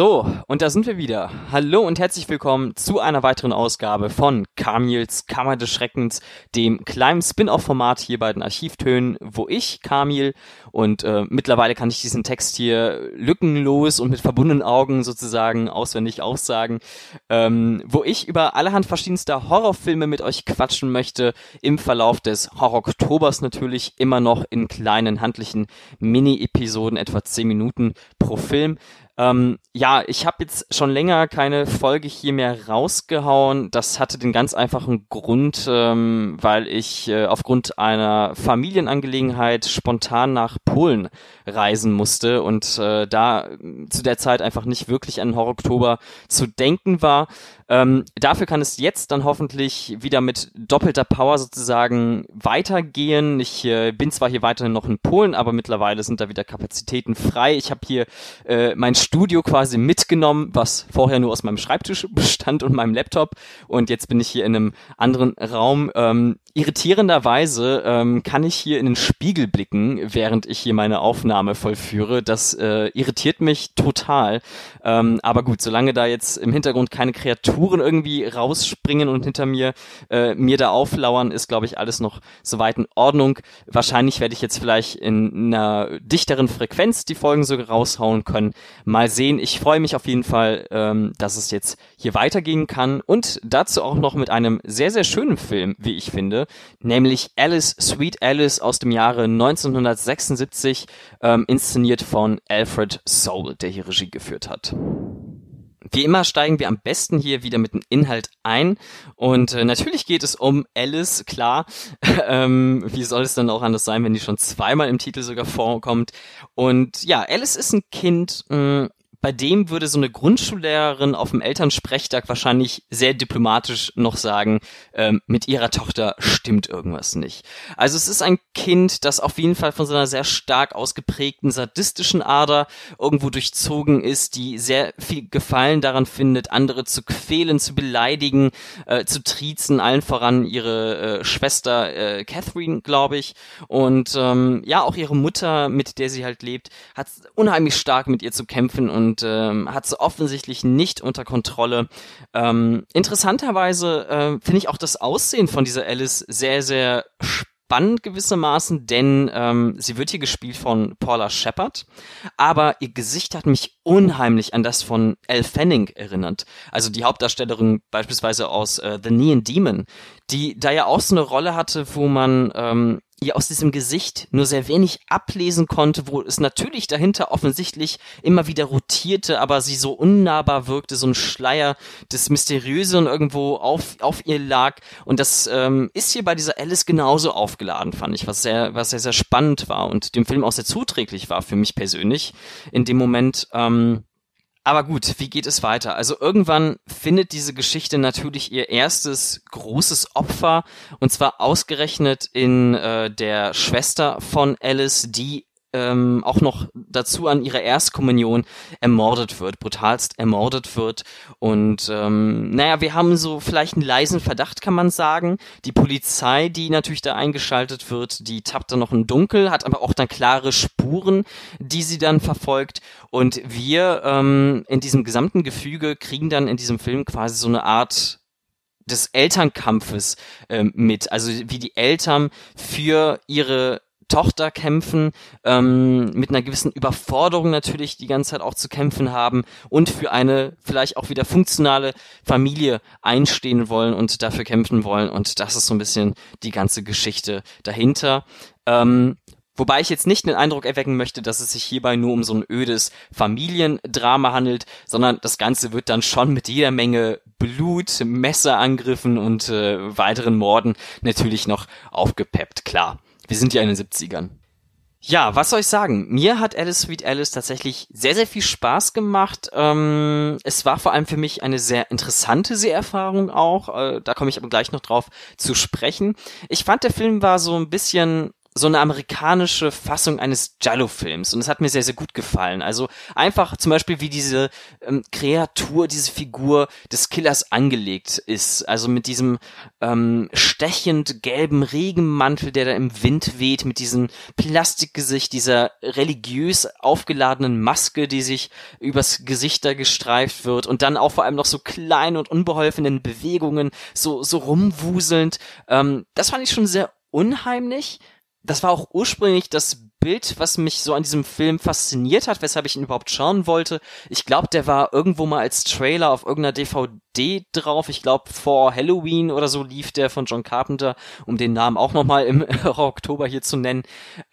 So, und da sind wir wieder. Hallo und herzlich willkommen zu einer weiteren Ausgabe von Kamils Kammer des Schreckens, dem kleinen Spin-off-Format hier bei den Archivtönen, wo ich, Kamil, und äh, mittlerweile kann ich diesen Text hier lückenlos und mit verbundenen Augen sozusagen auswendig aussagen, ähm, wo ich über allerhand verschiedenster Horrorfilme mit euch quatschen möchte, im Verlauf des Horror-Oktobers natürlich immer noch in kleinen handlichen Mini-Episoden, etwa 10 Minuten pro Film. Ähm, ja, ich habe jetzt schon länger keine Folge hier mehr rausgehauen. Das hatte den ganz einfachen Grund, ähm, weil ich äh, aufgrund einer Familienangelegenheit spontan nach Polen reisen musste und äh, da zu der Zeit einfach nicht wirklich an Horror-Oktober zu denken war. Ähm, dafür kann es jetzt dann hoffentlich wieder mit doppelter Power sozusagen weitergehen. Ich äh, bin zwar hier weiterhin noch in Polen, aber mittlerweile sind da wieder Kapazitäten frei. Ich habe hier äh, mein Studio quasi mitgenommen, was vorher nur aus meinem Schreibtisch bestand und meinem Laptop. Und jetzt bin ich hier in einem anderen Raum. Ähm, irritierenderweise ähm, kann ich hier in den Spiegel blicken, während ich hier meine Aufnahme vollführe. Das äh, irritiert mich total. Ähm, aber gut, solange da jetzt im Hintergrund keine Kreaturen irgendwie rausspringen und hinter mir äh, mir da auflauern, ist, glaube ich, alles noch soweit in Ordnung. Wahrscheinlich werde ich jetzt vielleicht in einer dichteren Frequenz die Folgen sogar raushauen können. Mal sehen. Ich freue mich auf jeden Fall, ähm, dass es jetzt hier weitergehen kann und dazu auch noch mit einem sehr, sehr schönen Film, wie ich finde nämlich Alice, Sweet Alice aus dem Jahre 1976, ähm, inszeniert von Alfred Soul, der hier Regie geführt hat. Wie immer steigen wir am besten hier wieder mit dem Inhalt ein. Und äh, natürlich geht es um Alice, klar. ähm, wie soll es dann auch anders sein, wenn die schon zweimal im Titel sogar vorkommt? Und ja, Alice ist ein Kind, mh, bei dem würde so eine Grundschullehrerin auf dem Elternsprechtag wahrscheinlich sehr diplomatisch noch sagen, ähm, mit ihrer Tochter stimmt irgendwas nicht. Also es ist ein Kind, das auf jeden Fall von so einer sehr stark ausgeprägten sadistischen Ader irgendwo durchzogen ist, die sehr viel Gefallen daran findet, andere zu quälen, zu beleidigen, äh, zu triezen, allen voran ihre äh, Schwester äh, Catherine, glaube ich. Und ähm, ja, auch ihre Mutter, mit der sie halt lebt, hat unheimlich stark mit ihr zu kämpfen und und ähm, hat sie offensichtlich nicht unter Kontrolle. Ähm, interessanterweise äh, finde ich auch das Aussehen von dieser Alice sehr, sehr spannend gewissermaßen, denn ähm, sie wird hier gespielt von Paula Shepard, aber ihr Gesicht hat mich unheimlich an das von Elle Fanning erinnert. Also die Hauptdarstellerin beispielsweise aus äh, The Neon Demon, die da ja auch so eine Rolle hatte, wo man ähm, ihr aus diesem Gesicht nur sehr wenig ablesen konnte, wo es natürlich dahinter offensichtlich immer wieder rotierte, aber sie so unnahbar wirkte, so ein Schleier des Mysteriösen irgendwo auf, auf ihr lag. Und das ähm, ist hier bei dieser Alice genauso aufgeladen, fand ich, was sehr, was sehr, sehr spannend war und dem Film auch sehr zuträglich war für mich persönlich in dem Moment. Ähm, aber gut, wie geht es weiter? Also irgendwann findet diese Geschichte natürlich ihr erstes großes Opfer und zwar ausgerechnet in äh, der Schwester von Alice, die ähm, auch noch dazu an ihrer Erstkommunion ermordet wird, brutalst ermordet wird. Und ähm, naja, wir haben so vielleicht einen leisen Verdacht, kann man sagen. Die Polizei, die natürlich da eingeschaltet wird, die tappt dann noch im Dunkel, hat aber auch dann klare Spuren, die sie dann verfolgt. Und wir ähm, in diesem gesamten Gefüge kriegen dann in diesem Film quasi so eine Art des Elternkampfes ähm, mit. Also wie die Eltern für ihre Tochter kämpfen, ähm, mit einer gewissen Überforderung natürlich die ganze Zeit auch zu kämpfen haben und für eine vielleicht auch wieder funktionale Familie einstehen wollen und dafür kämpfen wollen. Und das ist so ein bisschen die ganze Geschichte dahinter. Ähm, Wobei ich jetzt nicht den Eindruck erwecken möchte, dass es sich hierbei nur um so ein ödes Familiendrama handelt, sondern das Ganze wird dann schon mit jeder Menge Blut, Messerangriffen und äh, weiteren Morden natürlich noch aufgepeppt, klar. Wir sind ja in den 70ern. Ja, was soll ich sagen? Mir hat Alice Sweet Alice tatsächlich sehr, sehr viel Spaß gemacht. Ähm, es war vor allem für mich eine sehr interessante Seherfahrung auch. Äh, da komme ich aber gleich noch drauf zu sprechen. Ich fand, der Film war so ein bisschen so eine amerikanische Fassung eines Giallo-Films und es hat mir sehr, sehr gut gefallen. Also einfach zum Beispiel wie diese ähm, Kreatur, diese Figur des Killers angelegt ist. Also mit diesem ähm, stechend gelben Regenmantel, der da im Wind weht, mit diesem Plastikgesicht, dieser religiös aufgeladenen Maske, die sich übers Gesicht da gestreift wird und dann auch vor allem noch so kleinen und unbeholfenen Bewegungen, so, so rumwuselnd. Ähm, das fand ich schon sehr unheimlich. Das war auch ursprünglich das Bild, was mich so an diesem Film fasziniert hat, weshalb ich ihn überhaupt schauen wollte. Ich glaube, der war irgendwo mal als Trailer auf irgendeiner DVD drauf. Ich glaube, vor Halloween oder so lief der von John Carpenter, um den Namen auch nochmal im Oktober hier zu nennen.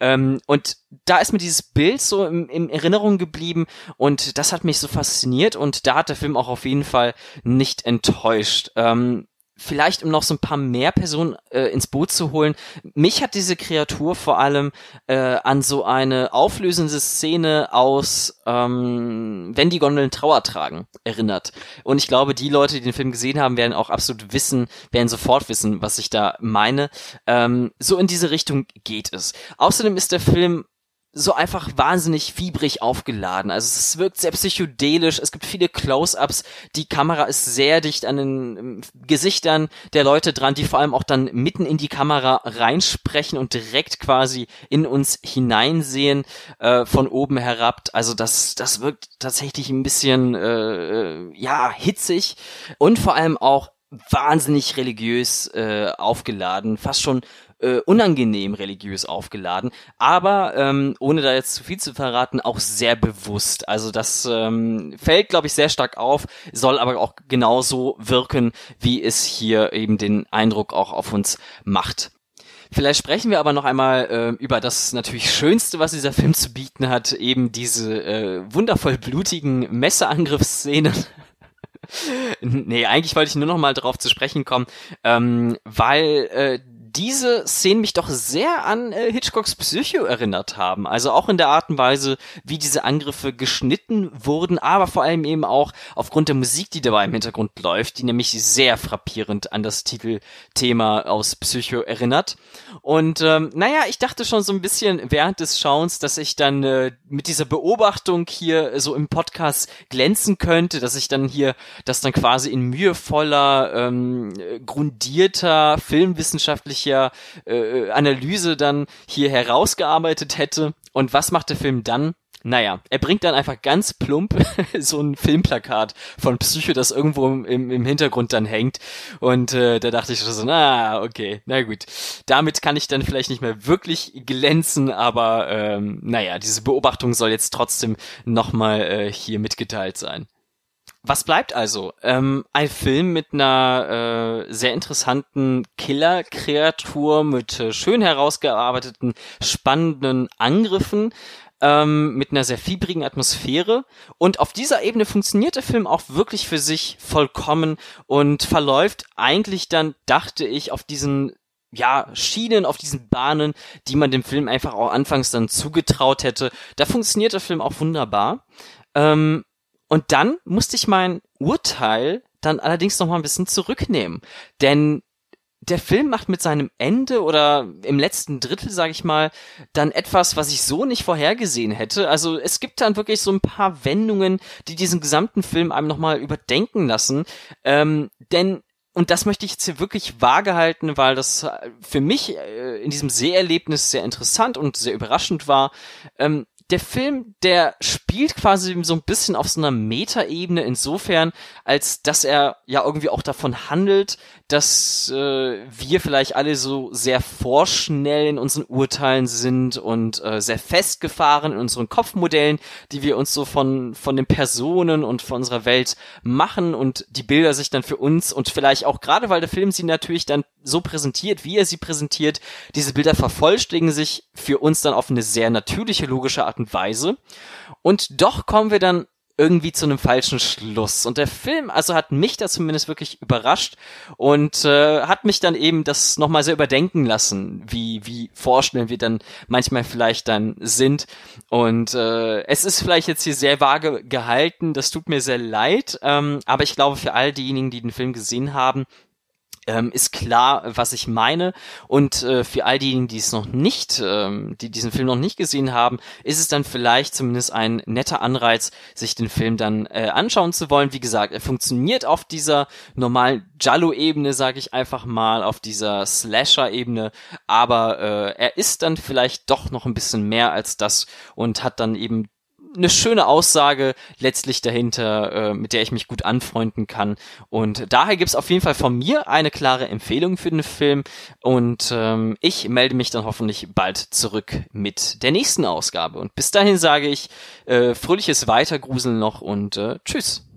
Ähm, und da ist mir dieses Bild so in, in Erinnerung geblieben und das hat mich so fasziniert und da hat der Film auch auf jeden Fall nicht enttäuscht. Ähm, vielleicht um noch so ein paar mehr Personen äh, ins Boot zu holen. Mich hat diese Kreatur vor allem äh, an so eine auflösende Szene aus ähm, Wenn die Gondeln Trauer tragen erinnert. Und ich glaube, die Leute, die den Film gesehen haben, werden auch absolut wissen, werden sofort wissen, was ich da meine. Ähm, so in diese Richtung geht es. Außerdem ist der Film so einfach wahnsinnig fiebrig aufgeladen. Also es wirkt sehr psychedelisch, es gibt viele Close-ups, die Kamera ist sehr dicht an den ähm, Gesichtern der Leute dran, die vor allem auch dann mitten in die Kamera reinsprechen und direkt quasi in uns hineinsehen äh, von oben herab. Also das, das wirkt tatsächlich ein bisschen äh, äh ja hitzig und vor allem auch wahnsinnig religiös äh, aufgeladen, fast schon äh, unangenehm religiös aufgeladen, aber ähm, ohne da jetzt zu viel zu verraten, auch sehr bewusst. Also das ähm, fällt, glaube ich, sehr stark auf, soll aber auch genauso wirken, wie es hier eben den Eindruck auch auf uns macht. Vielleicht sprechen wir aber noch einmal äh, über das natürlich Schönste, was dieser Film zu bieten hat, eben diese äh, wundervoll blutigen Messerangriffsszenen. nee, eigentlich wollte ich nur noch mal darauf zu sprechen kommen, ähm, weil äh, diese Szenen mich doch sehr an äh, Hitchcocks Psycho erinnert haben. Also auch in der Art und Weise, wie diese Angriffe geschnitten wurden, aber vor allem eben auch aufgrund der Musik, die dabei im Hintergrund läuft, die nämlich sehr frappierend an das Titelthema aus Psycho erinnert. Und ähm, naja, ich dachte schon so ein bisschen während des Schauens, dass ich dann äh, mit dieser Beobachtung hier so im Podcast glänzen könnte, dass ich dann hier das dann quasi in mühevoller, ähm, grundierter, filmwissenschaftlicher äh, Analyse dann hier herausgearbeitet hätte. Und was macht der Film dann? Naja, er bringt dann einfach ganz plump so ein Filmplakat von Psycho, das irgendwo im, im Hintergrund dann hängt. Und äh, da dachte ich so, na, okay, na gut. Damit kann ich dann vielleicht nicht mehr wirklich glänzen, aber ähm, naja, diese Beobachtung soll jetzt trotzdem nochmal äh, hier mitgeteilt sein. Was bleibt also? Ähm, ein Film mit einer äh, sehr interessanten Killer-Kreatur, mit äh, schön herausgearbeiteten, spannenden Angriffen, ähm, mit einer sehr fiebrigen Atmosphäre. Und auf dieser Ebene funktioniert der Film auch wirklich für sich vollkommen und verläuft eigentlich dann, dachte ich, auf diesen ja, Schienen, auf diesen Bahnen, die man dem Film einfach auch anfangs dann zugetraut hätte. Da funktioniert der Film auch wunderbar. Ähm, und dann musste ich mein Urteil dann allerdings noch mal ein bisschen zurücknehmen. Denn der Film macht mit seinem Ende oder im letzten Drittel, sage ich mal, dann etwas, was ich so nicht vorhergesehen hätte. Also es gibt dann wirklich so ein paar Wendungen, die diesen gesamten Film einem nochmal überdenken lassen. Ähm, denn und das möchte ich jetzt hier wirklich vage halten, weil das für mich äh, in diesem Seherlebnis sehr interessant und sehr überraschend war. Ähm, der Film, der spielt quasi so ein bisschen auf so einer Metaebene insofern, als dass er ja irgendwie auch davon handelt, dass äh, wir vielleicht alle so sehr vorschnell in unseren Urteilen sind und äh, sehr festgefahren in unseren Kopfmodellen, die wir uns so von von den Personen und von unserer Welt machen und die Bilder sich dann für uns und vielleicht auch gerade, weil der Film sie natürlich dann so präsentiert, wie er sie präsentiert, diese Bilder vervollständigen sich für uns dann auf eine sehr natürliche, logische Art und Weise. Und doch kommen wir dann irgendwie zu einem falschen Schluss. Und der Film, also hat mich da zumindest wirklich überrascht und äh, hat mich dann eben das nochmal sehr überdenken lassen, wie, wie vorstellen wir dann manchmal vielleicht dann sind. Und äh, es ist vielleicht jetzt hier sehr vage gehalten, das tut mir sehr leid, ähm, aber ich glaube für all diejenigen, die den Film gesehen haben, ähm, ist klar, was ich meine. Und äh, für all diejenigen, die es noch nicht, ähm, die diesen Film noch nicht gesehen haben, ist es dann vielleicht zumindest ein netter Anreiz, sich den Film dann äh, anschauen zu wollen. Wie gesagt, er funktioniert auf dieser normalen Jallo-Ebene, sage ich einfach mal, auf dieser Slasher-Ebene, aber äh, er ist dann vielleicht doch noch ein bisschen mehr als das und hat dann eben eine schöne Aussage letztlich dahinter, äh, mit der ich mich gut anfreunden kann. Und daher gibt's auf jeden Fall von mir eine klare Empfehlung für den Film. Und ähm, ich melde mich dann hoffentlich bald zurück mit der nächsten Ausgabe. Und bis dahin sage ich äh, fröhliches Weitergruseln noch und äh, tschüss.